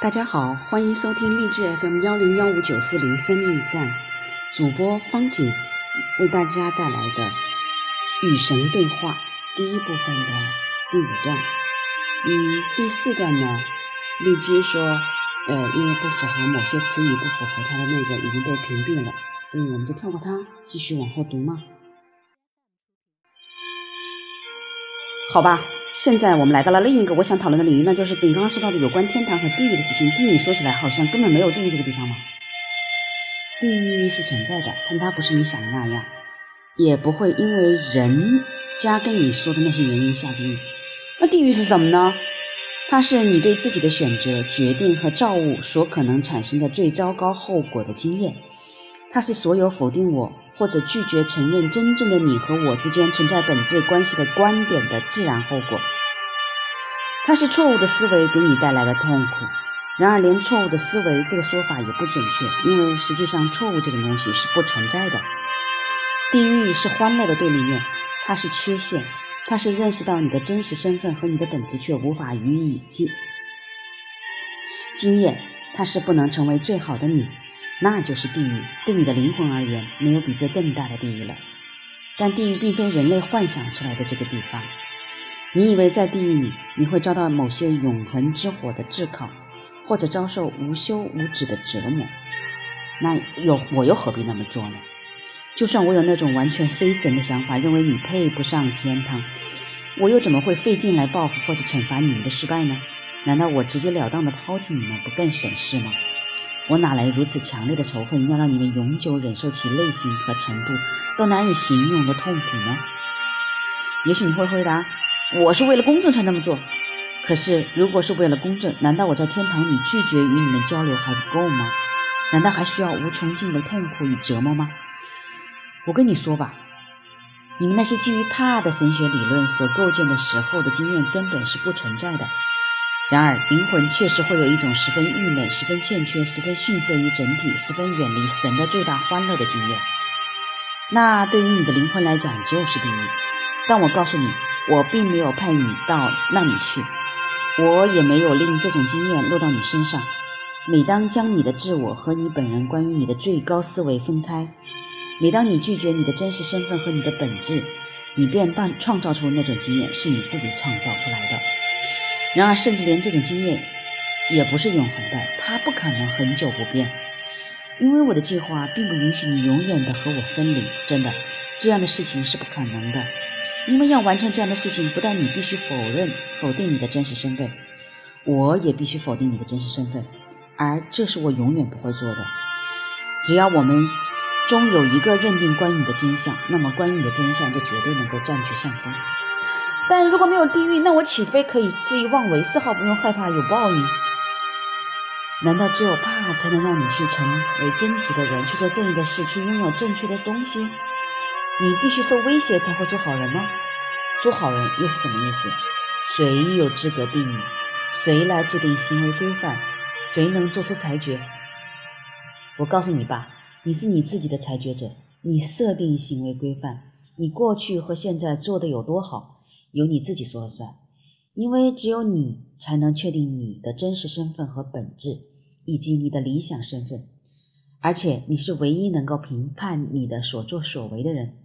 大家好，欢迎收听励志 FM 幺零幺五九四零生命驿站，主播方景为大家带来的与神对话第一部分的第五段。嗯，第四段呢，荔枝说，呃，因为不符合某些词语，不符合它的那个已经被屏蔽了，所以我们就跳过它，继续往后读嘛。好吧。现在我们来到了另一个我想讨论的领域，那就是你刚刚说到的有关天堂和地狱的事情。地狱说起来好像根本没有地狱这个地方嘛。地狱是存在的，但它不是你想的那样，也不会因为人家跟你说的那些原因下地狱。那地狱是什么呢？它是你对自己的选择、决定和造物所可能产生的最糟糕后果的经验。它是所有否定我。或者拒绝承认真正的你和我之间存在本质关系的观点的自然后果，它是错误的思维给你带来的痛苦。然而，连错误的思维这个说法也不准确，因为实际上错误这种东西是不存在的。地狱是欢乐的对立面，它是缺陷，它是认识到你的真实身份和你的本质却无法予以经经验，它是不能成为最好的你。那就是地狱。对你的灵魂而言，没有比这更大的地狱了。但地狱并非人类幻想出来的这个地方。你以为在地狱里，你会遭到某些永恒之火的炙烤，或者遭受无休无止的折磨？那又我又何必那么做呢？就算我有那种完全非神的想法，认为你配不上天堂，我又怎么会费劲来报复或者惩罚你们的失败呢？难道我直截了当的抛弃你们不更省事吗？我哪来如此强烈的仇恨，要让你们永久忍受其类型和程度都难以形容的痛苦呢？也许你会回答，我是为了公正才那么做。可是，如果是为了公正，难道我在天堂里拒绝与你们交流还不够吗？难道还需要无穷尽的痛苦与折磨吗？我跟你说吧，你们那些基于怕的神学理论所构建的时候的经验根本是不存在的。然而，灵魂确实会有一种十分郁闷、十分欠缺、十分逊色于整体、十分远离神的最大欢乐的经验。那对于你的灵魂来讲就是地狱。但我告诉你，我并没有派你到那里去，我也没有令这种经验落到你身上。每当将你的自我和你本人关于你的最高思维分开，每当你拒绝你的真实身份和你的本质，你便办创造出那种经验，是你自己创造出来的。然而，甚至连这种经验也不是永恒的，它不可能恒久不变，因为我的计划并不允许你永远的和我分离。真的，这样的事情是不可能的，因为要完成这样的事情，不但你必须否认、否定你的真实身份，我也必须否定你的真实身份，而这是我永远不会做的。只要我们中有一个认定关于你的真相，那么关于你的真相就绝对能够占据上风。但如果没有地狱，那我岂非可以恣意妄为，丝毫不用害怕有报应？难道只有怕才能让你去成为真直的人，去做正义的事，去拥有正确的东西？你必须受威胁才会做好人吗？做好人又是什么意思？谁有资格定义？谁来制定行为规范？谁能做出裁决？我告诉你吧，你是你自己的裁决者，你设定行为规范，你过去和现在做的有多好？由你自己说了算，因为只有你才能确定你的真实身份和本质，以及你的理想身份，而且你是唯一能够评判你的所作所为的人。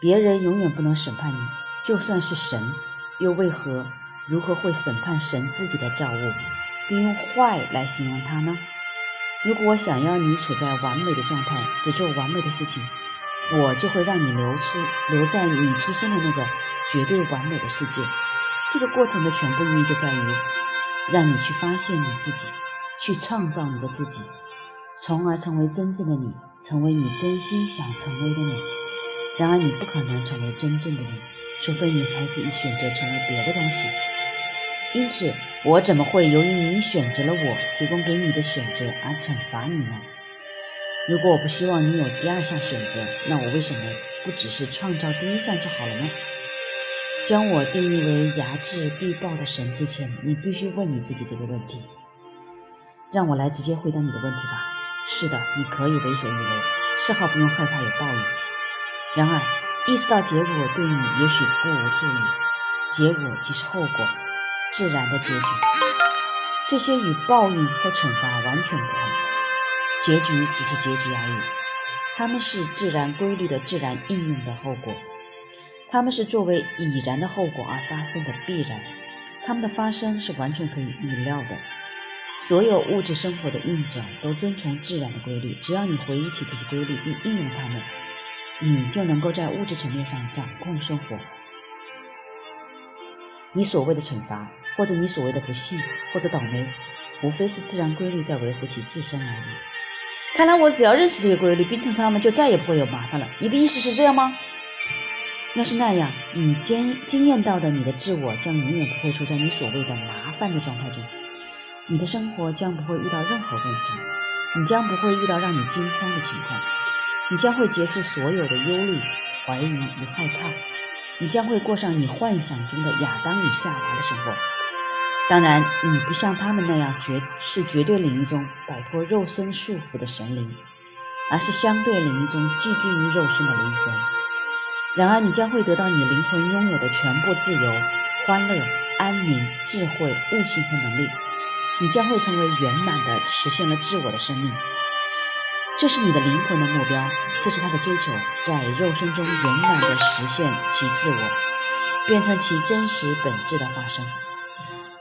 别人永远不能审判你，就算是神，又为何如何会审判神自己的造物，并用坏来形容他呢？如果我想要你处在完美的状态，只做完美的事情。我就会让你留出留在你出生的那个绝对完美的世界。这个过程的全部意义就在于让你去发现你自己，去创造你的自己，从而成为真正的你，成为你真心想成为的你。然而，你不可能成为真正的你，除非你还可以选择成为别的东西。因此，我怎么会由于你选择了我提供给你的选择而惩罚你呢？如果我不希望你有第二项选择，那我为什么不只是创造第一项就好了呢？将我定义为睚眦必报的神之前，你必须问你自己这个问题。让我来直接回答你的问题吧。是的，你可以为所欲为，丝毫不用害怕有报应。然而，意识到结果对你也许不无助益，结果即是后果，自然的结局。这些与报应或惩罚完全不同，结局只是结局而已。他们是自然规律的自然应用的后果，他们是作为已然的后果而发生的必然，他们的发生是完全可以预料的。所有物质生活的运转都遵从自然的规律，只要你回忆起这些规律并应用它们，你就能够在物质层面上掌控生活。你所谓的惩罚，或者你所谓的不幸或者倒霉，无非是自然规律在维护其自身而已。看来我只要认识这些规律，并从他们，就再也不会有麻烦了。你的意思是这样吗？要是那样，你经经验到的你的自我将永远不会处在你所谓的麻烦的状态中，你的生活将不会遇到任何问题，你将不会遇到让你惊慌的情况，你将会结束所有的忧虑、怀疑与害怕。你将会过上你幻想中的亚当与夏娃的生活。当然，你不像他们那样绝是绝对领域中摆脱肉身束缚的神灵，而是相对领域中寄居于肉身的灵魂。然而，你将会得到你灵魂拥有的全部自由、欢乐、安宁、智慧、悟性和能力。你将会成为圆满的实现了自我的生命。这是你的灵魂的目标，这是他的追求，在肉身中圆满的实现其自我，变成其真实本质的化身。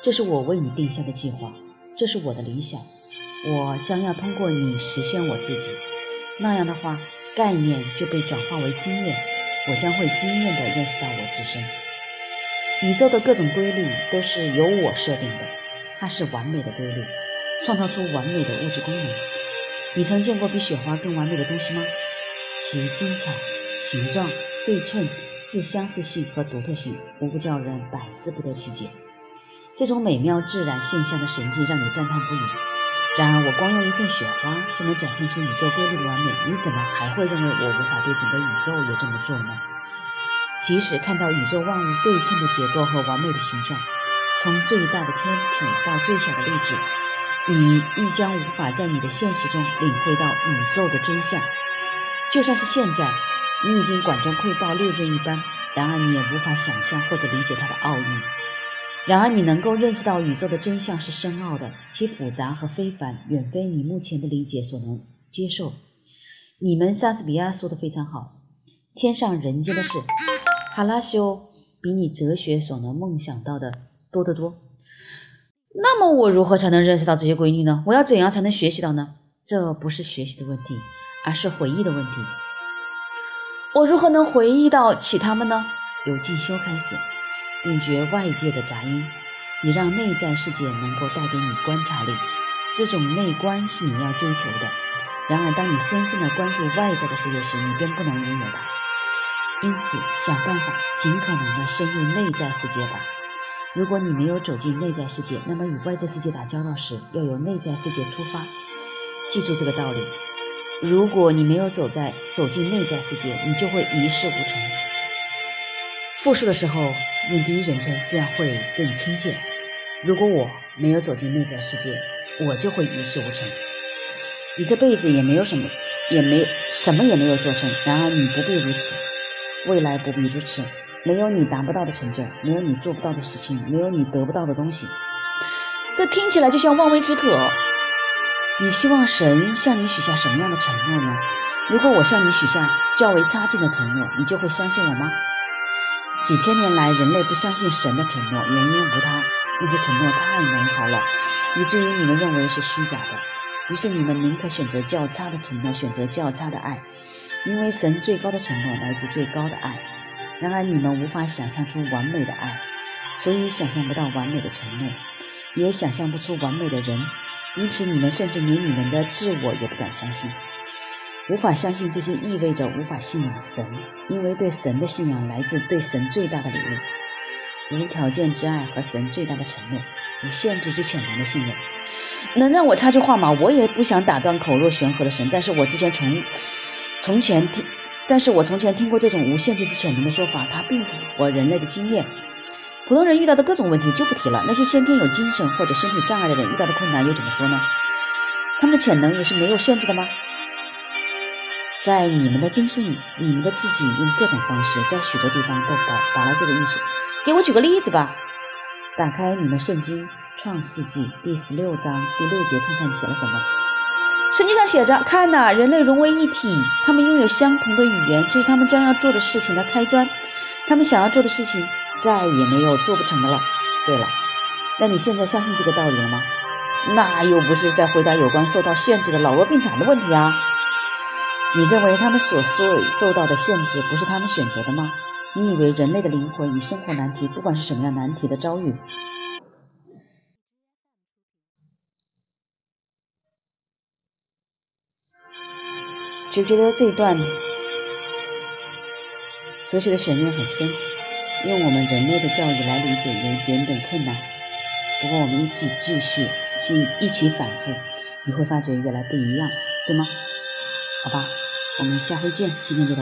这是我为你定下的计划，这是我的理想。我将要通过你实现我自己。那样的话，概念就被转化为经验，我将会惊艳地认识到我自身。宇宙的各种规律都是由我设定的，它是完美的规律，创造出完美的物质功能。你曾见过比雪花更完美的东西吗？其精巧、形状、对称、自相似性和独特性，无不叫人百思不得其解。这种美妙自然现象的神迹让你赞叹不已。然而，我光用一片雪花就能展现出宇宙规律的完美，你怎么还会认为我无法对整个宇宙也这么做呢？即使看到宇宙万物对称的结构和完美的形状，从最大的天体到最小的粒子。你亦将无法在你的现实中领会到宇宙的真相。就算是现在，你已经管中窥豹、略见一斑，然而你也无法想象或者理解它的奥义。然而，你能够认识到宇宙的真相是深奥的，其复杂和非凡远非你目前的理解所能接受。你们莎士比亚说的非常好：“天上人间的事，哈拉修比你哲学所能梦想到的多得多。”那么我如何才能认识到这些规律呢？我要怎样才能学习到呢？这不是学习的问题，而是回忆的问题。我如何能回忆到起他们呢？由进修开始，并绝外界的杂音，你让内在世界能够带给你观察力。这种内观是你要追求的。然而，当你深深地关注外在的世界时，你便不能拥有它。因此，想办法尽可能地深入内在世界吧。如果你没有走进内在世界，那么与外在世界打交道时，要由内在世界出发。记住这个道理。如果你没有走在走进内在世界，你就会一事无成。复述的时候用第一人称，这样会更亲切。如果我没有走进内在世界，我就会一事无成。你这辈子也没有什么，也没什么也没有做成。然而你不必如此，未来不必如此。没有你达不到的成就，没有你做不到的事情，没有你得不到的东西。这听起来就像望梅止渴。你希望神向你许下什么样的承诺呢？如果我向你许下较为差劲的承诺，你就会相信我吗？几千年来，人类不相信神的承诺，原因无他，那些承诺太美好了，以至于你们认为是虚假的。于是你们宁可选择较差的承诺，选择较差的爱，因为神最高的承诺来自最高的爱。然而，你们无法想象出完美的爱，所以想象不到完美的承诺，也想象不出完美的人，因此你们甚至连你们的自我也不敢相信。无法相信这些意味着无法信仰神，因为对神的信仰来自对神最大的礼物——无条件之爱和神最大的承诺，无限制之潜能的信任。能让我插句话吗？我也不想打断口若悬河的神，但是我之前从从前听。但是我从前听过这种无限制之潜能的说法，它并不符合人类的经验。普通人遇到的各种问题就不提了，那些先天有精神或者身体障碍的人遇到的困难又怎么说呢？他们的潜能也是没有限制的吗？在你们的经书里，你们的自己用各种方式，在许多地方都表达了这个意思。给我举个例子吧。打开你们圣经，创世纪第十六章第六节，看看写了什么。圣经上写着：“看呐，人类融为一体，他们拥有相同的语言，这是他们将要做的事情的开端。他们想要做的事情，再也没有做不成的了。”对了，那你现在相信这个道理了吗？那又不是在回答有关受到限制的老弱病残的问题啊！你认为他们所受受到的限制不是他们选择的吗？你以为人类的灵魂与生活难题，不管是什么样难题的遭遇，觉不觉得这一段哲学的悬念很深？用我们人类的教育来理解有一点点困难。不过我们一起继续。记一起反复，你会发觉越来不一样，对吗？好吧，我们下回见。今天就。